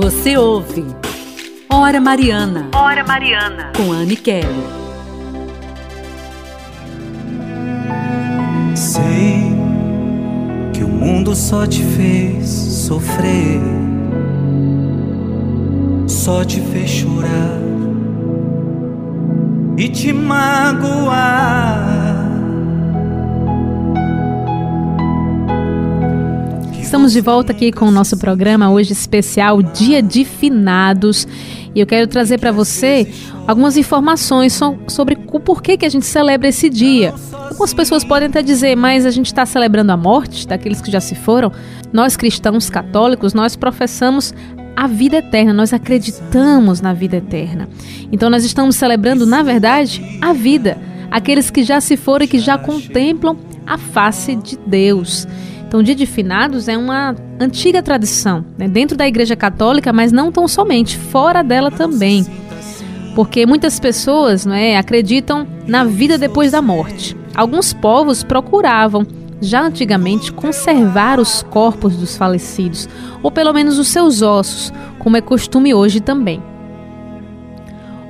Você ouve Hora Mariana. Hora Mariana. Com Anne Kelly. Sei que o mundo só te fez sofrer, só te fez chorar e te magoar. Estamos de volta aqui com o nosso programa hoje especial Dia de Finados e eu quero trazer para você algumas informações so sobre o porquê que a gente celebra esse dia. Algumas pessoas podem até dizer, mas a gente está celebrando a morte daqueles que já se foram. Nós cristãos católicos, nós professamos a vida eterna, nós acreditamos na vida eterna. Então nós estamos celebrando, na verdade, a vida, aqueles que já se foram e que já contemplam a face de Deus. Então, o Dia de Finados é uma antiga tradição, né, dentro da Igreja Católica, mas não tão somente, fora dela também. Porque muitas pessoas né, acreditam na vida depois da morte. Alguns povos procuravam, já antigamente, conservar os corpos dos falecidos, ou pelo menos os seus ossos, como é costume hoje também.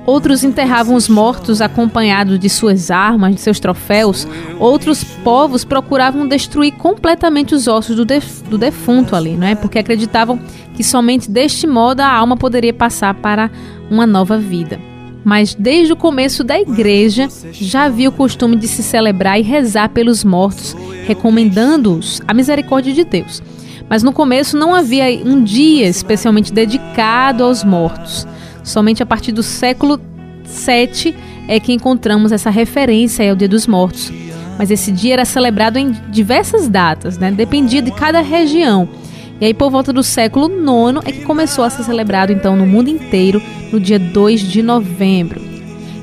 Outros enterravam os mortos acompanhados de suas armas, de seus troféus. Outros povos procuravam destruir completamente os ossos do, def do defunto ali, não é? Porque acreditavam que somente deste modo a alma poderia passar para uma nova vida. Mas desde o começo da igreja já havia o costume de se celebrar e rezar pelos mortos, recomendando-os à misericórdia de Deus. Mas no começo não havia um dia especialmente dedicado aos mortos. Somente a partir do século VII é que encontramos essa referência ao Dia dos Mortos. Mas esse dia era celebrado em diversas datas, né? dependia de cada região. E aí, por volta do século IX, é que começou a ser celebrado, então, no mundo inteiro, no dia 2 de novembro.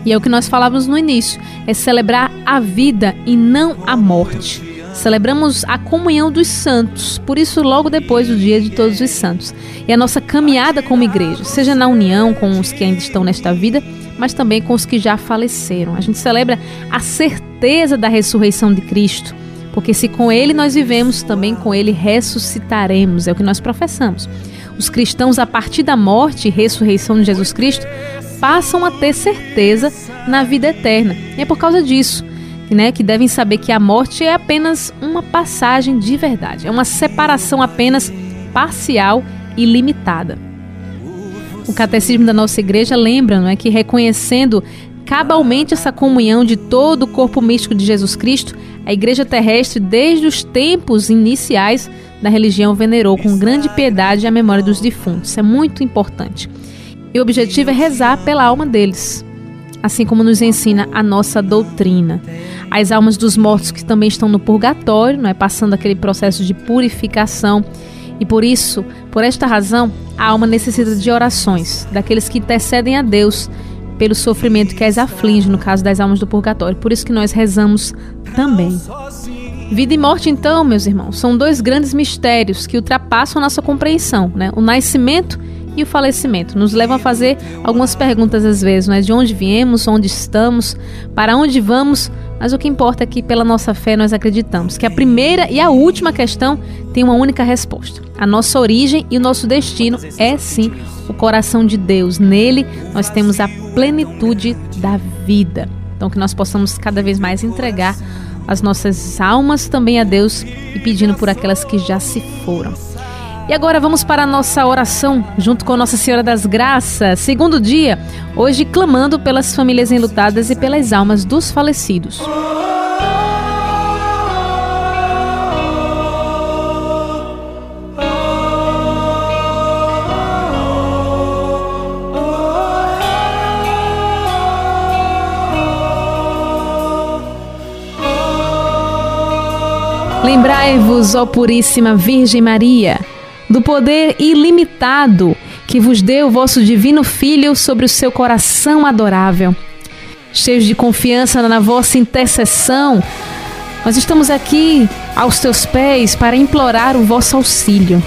E é o que nós falávamos no início: é celebrar a vida e não a morte. Celebramos a comunhão dos santos, por isso, logo depois do dia de Todos os Santos. E a nossa caminhada como igreja, seja na união com os que ainda estão nesta vida, mas também com os que já faleceram. A gente celebra a certeza da ressurreição de Cristo, porque se com Ele nós vivemos, também com Ele ressuscitaremos, é o que nós professamos. Os cristãos, a partir da morte e ressurreição de Jesus Cristo, passam a ter certeza na vida eterna. E é por causa disso né, que devem saber que a morte é apenas uma passagem de verdade, é uma separação apenas parcial e limitada. O catecismo da nossa igreja lembra não é, que reconhecendo cabalmente essa comunhão de todo o corpo místico de Jesus Cristo, a igreja terrestre, desde os tempos iniciais da religião, venerou com grande piedade a memória dos defuntos. Isso é muito importante. E o objetivo é rezar pela alma deles, assim como nos ensina a nossa doutrina. As almas dos mortos que também estão no purgatório, não é passando aquele processo de purificação. E por isso, por esta razão, a alma necessita de orações daqueles que intercedem a Deus pelo sofrimento que as aflige, no caso das almas do purgatório. Por isso que nós rezamos também. Vida e morte, então, meus irmãos, são dois grandes mistérios que ultrapassam a nossa compreensão, né? O nascimento e o falecimento. Nos levam a fazer algumas perguntas às vezes, né? De onde viemos, onde estamos, para onde vamos, mas o que importa é que pela nossa fé nós acreditamos que a primeira e a última questão tem uma única resposta. A nossa origem e o nosso destino é sim o coração de Deus. Nele nós temos a plenitude da vida. Então que nós possamos cada vez mais entregar as nossas almas também a Deus e pedindo por aquelas que já se foram. E agora vamos para a nossa oração junto com Nossa Senhora das Graças, segundo dia, hoje clamando pelas famílias enlutadas e pelas almas dos falecidos. Lembrai-vos, ó Puríssima Virgem Maria, do poder ilimitado que vos deu o vosso divino Filho sobre o seu coração adorável. Cheios de confiança na vossa intercessão, nós estamos aqui aos teus pés para implorar o vosso auxílio.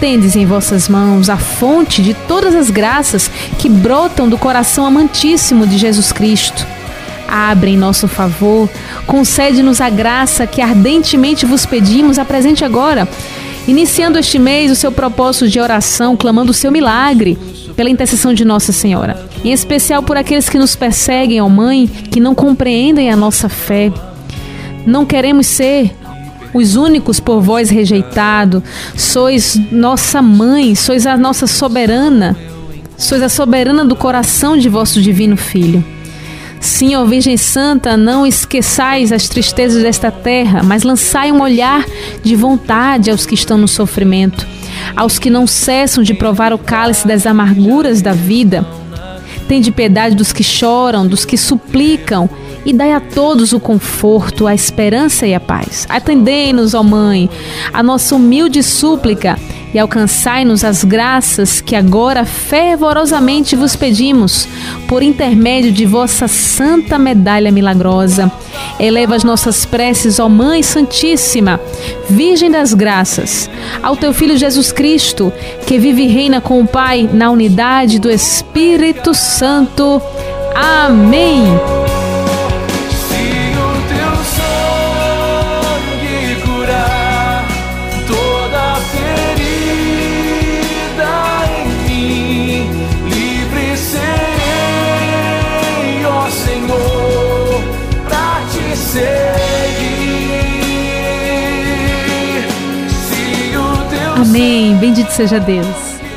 Tendes em vossas mãos a fonte de todas as graças que brotam do coração amantíssimo de Jesus Cristo. Abre em nosso favor, concede-nos a graça que ardentemente vos pedimos, apresente agora iniciando este mês o seu propósito de oração, clamando o seu milagre pela intercessão de Nossa Senhora. Em especial por aqueles que nos perseguem, ó Mãe, que não compreendem a nossa fé. Não queremos ser os únicos por vós rejeitado. Sois nossa mãe, sois a nossa soberana. Sois a soberana do coração de vosso divino Filho. Sim, ó Virgem Santa, não esqueçais as tristezas desta terra, mas lançai um olhar de vontade aos que estão no sofrimento, aos que não cessam de provar o cálice das amarguras da vida. Tende piedade dos que choram, dos que suplicam, e dai a todos o conforto, a esperança e a paz. Atendei-nos, ó Mãe, a nossa humilde súplica e alcançai-nos as graças que agora fervorosamente vos pedimos, por intermédio de vossa santa medalha milagrosa. Eleva as nossas preces, ó Mãe Santíssima, Virgem das Graças, ao teu Filho Jesus Cristo, que vive e reina com o Pai na unidade do Espírito Santo. Amém. Amém. Bendito seja Deus.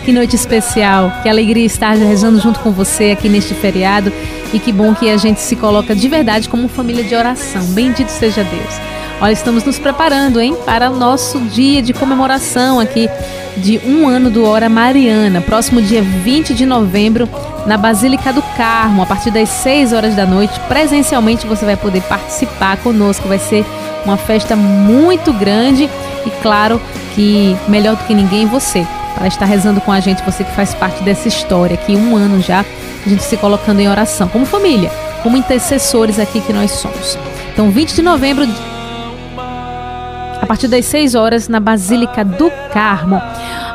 Que noite especial. Que alegria estar rezando junto com você aqui neste feriado. E que bom que a gente se coloca de verdade como família de oração. Bendito seja Deus. Olha, estamos nos preparando, hein, para o nosso dia de comemoração aqui de um ano do Hora Mariana. Próximo dia 20 de novembro, na Basílica do Carmo, a partir das 6 horas da noite. Presencialmente você vai poder participar conosco. Vai ser uma festa muito grande e, claro, que melhor do que ninguém você para estar rezando com a gente, você que faz parte dessa história, que um ano já a gente se colocando em oração, como família, como intercessores aqui que nós somos. Então, 20 de novembro, a partir das 6 horas, na Basílica do Carmo.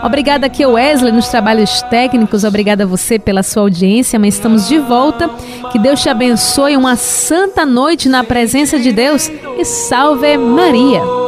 Obrigada aqui Wesley nos trabalhos técnicos, obrigada a você pela sua audiência, mas estamos de volta. Que Deus te abençoe, uma santa noite na presença de Deus e salve Maria.